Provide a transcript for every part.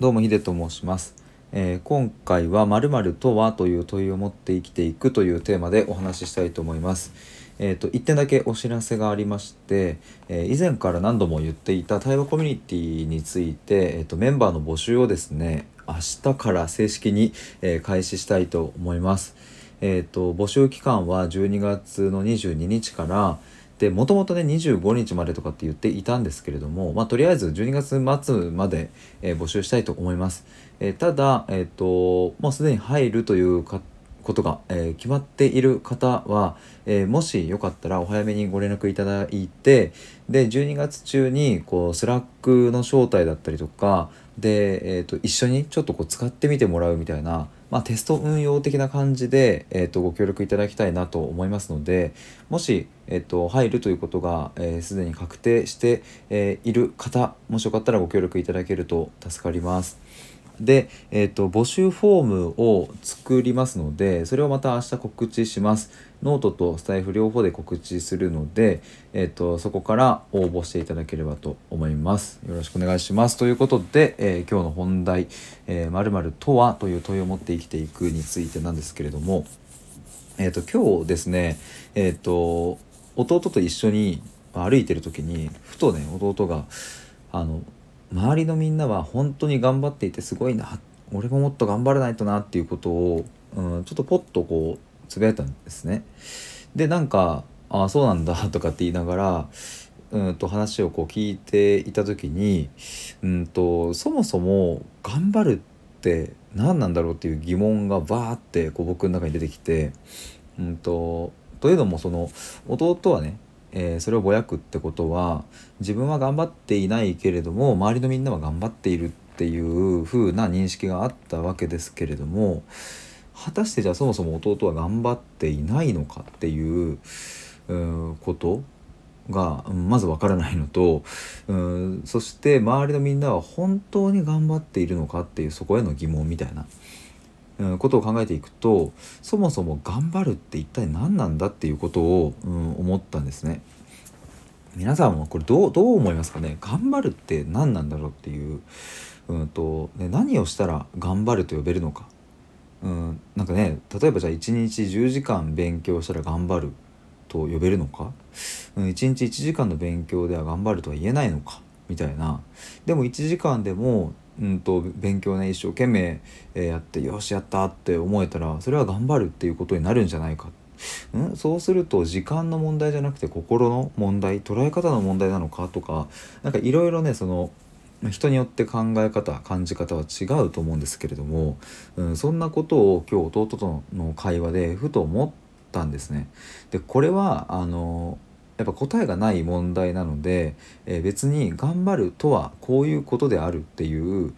どうもヒデと申します、えー今回は〇〇とはという問いを持って生きていくというテーマでお話ししたいと思いますえー、と1点だけお知らせがありまして、えー以前から何度も言っていた対話コミュニティについて、えー、とメンバーの募集をですね明日から正式に、え開始したいと思います。えー、と募集期間は12月の22日からでもともとね25日までとかって言っていたんですけれども、まあ、とりあえず12月末まで、えー募集したいと思います。えーただ、えー、ともうすでに入るというかことが、えー決まっている方は、えもしよかったらお早めにご連絡いただいてで12月中にこうスラックの招待だったりとかで、えー、と一緒にちょっとこう使ってみてもらうみたいな、まあ、テスト運用的な感じで、えー、とご協力いただきたいなと思いますのでもし、えー、と入るということがすで、えー既に確定して、えーいる方もしよかったらご協力いただけると助かります。で、えー、と募集フォームを作りますのでそれをまた明日告知しますノートとスタエフ両方で告知するので、えー、とそこから応募していただければと思いますよろしくお願いしますということで、えー今日の本題「えー、〇〇とは?」という問いを持って生きていくについてなんですけれどもえー、と今日ですねえっ、と弟と一緒に歩いてる時にふとね弟があの周りのみんなは本当に頑張っていてすごいな俺ももっと頑張らないとなっていうことを、うん、ちょっとポッとこうつぶやいたんですね。でなんか「ああそうなんだ」とかって言いながらうんと話をこう聞いていた時にうんとそもそも頑張るって何なんだろうっていう疑問がバーってこう僕の中に出てきてうんとというのもその弟はね、えーそれをぼやくってことは自分は頑張っていないけれども周りのみんなは頑張っているっていう風な認識があったわけですけれども果たしてじゃあそもそも弟は頑張っていないのかっていうことがまずわからないのとうんそして周りのみんなは本当に頑張っているのかっていうそこへの疑問みたいな。うんことを考えていくとそもそも頑張るって一体何なんだっていうことを、うん、思ったんですね。皆さんはこれどうどう思いますかね？頑張るって何なんだろうっていう、うんとね、何をしたら頑張ると呼べるのか、うん、なんかね例えばじゃあ1日10時間勉強したら頑張ると呼べるのか、うん、1日1時間の勉強では頑張るとは言えないのか？みたいな。でも1時間でも、うん、と勉強ね一生懸命えやってよしやったって思えたらそれは頑張るっていうことになるんじゃないかん？そうすると時間の問題じゃなくて心の問題捉え方の問題なのかとかなんかいろいろねその人によって考え方感じ方は違うと思うんですけれども、うん、そんなことを今日弟との会話でふと思ったんですね。でこれはあのやっぱ答えがない問題なので、えー別に頑張るとはこういうことであるっていう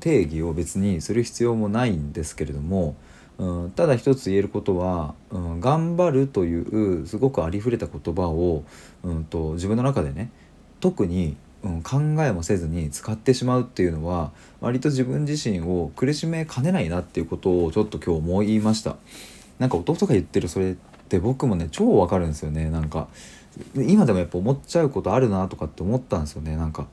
定義を別にする必要もないんですけれども、うん、ただ一つ言えることは、うん、頑張るというすごくありふれた言葉を、うん、と自分の中でね特に、うん、考えもせずに使ってしまうっていうのは割と自分自身を苦しめかねないなっていうことをちょっと今日思いました。なんか弟が言ってるそれって僕もね超わかるんですよねなんか今でもやっぱ思っちゃうことあるなとかって思ったんですよね。なんか、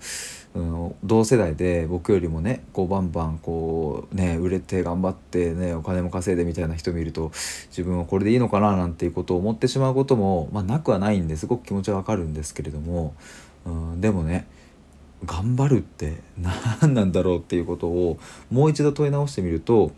うん、同世代で僕よりもねこうバンバンこうね売れて頑張ってねお金も稼いでみたいな人見ると自分はこれでいいのかななんていうことを思ってしまうことも、まあ、なくはないんですごく気持ちはわかるんですけれども、うん、でもね頑張るって何なんだろうっていうことをもう一度問い直してみると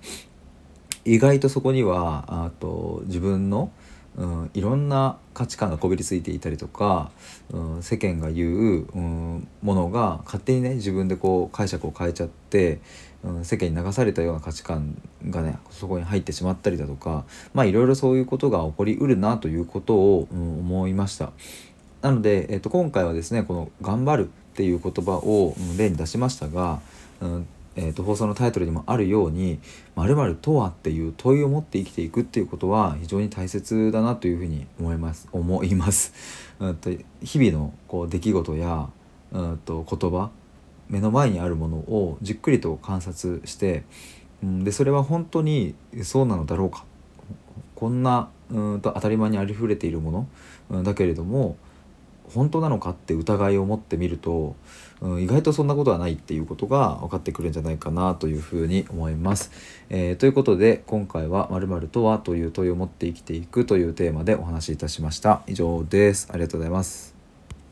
意外とそこにはあと自分の、うん、いろんな価値観がこびりついていたりとか、うん、世間が言う、うん、ものが勝手にね自分でこう解釈を変えちゃって、うん、世間に流されたような価値観がねそこに入ってしまったりだとかまあいろいろそういうことが起こりうるなということを、うん、思いました。なので、えっと今回はですねこの「頑張る」っていう言葉を例に出しましたが、うんえっと放送のタイトルにもあるように「まるとは?」っていう問いを持って生きていくっていうことは非常に大切だなというふうに思います思います。うんと日々のこう出来事やうんと言葉目の前にあるものをじっくりと観察して、うん、でそれは本当にそうなのだろうかこんなうんと当たり前にありふれているもの、うんだけれども本当なのかって疑いを持ってみるとうん、意外とそんなことはないっていうことが分かってくるんじゃないかなというふうに思います。えー、ということで今回は「まるとは?」という問いを持って生きていくというテーマでお話しいたしました。以上です。ありがとうございます。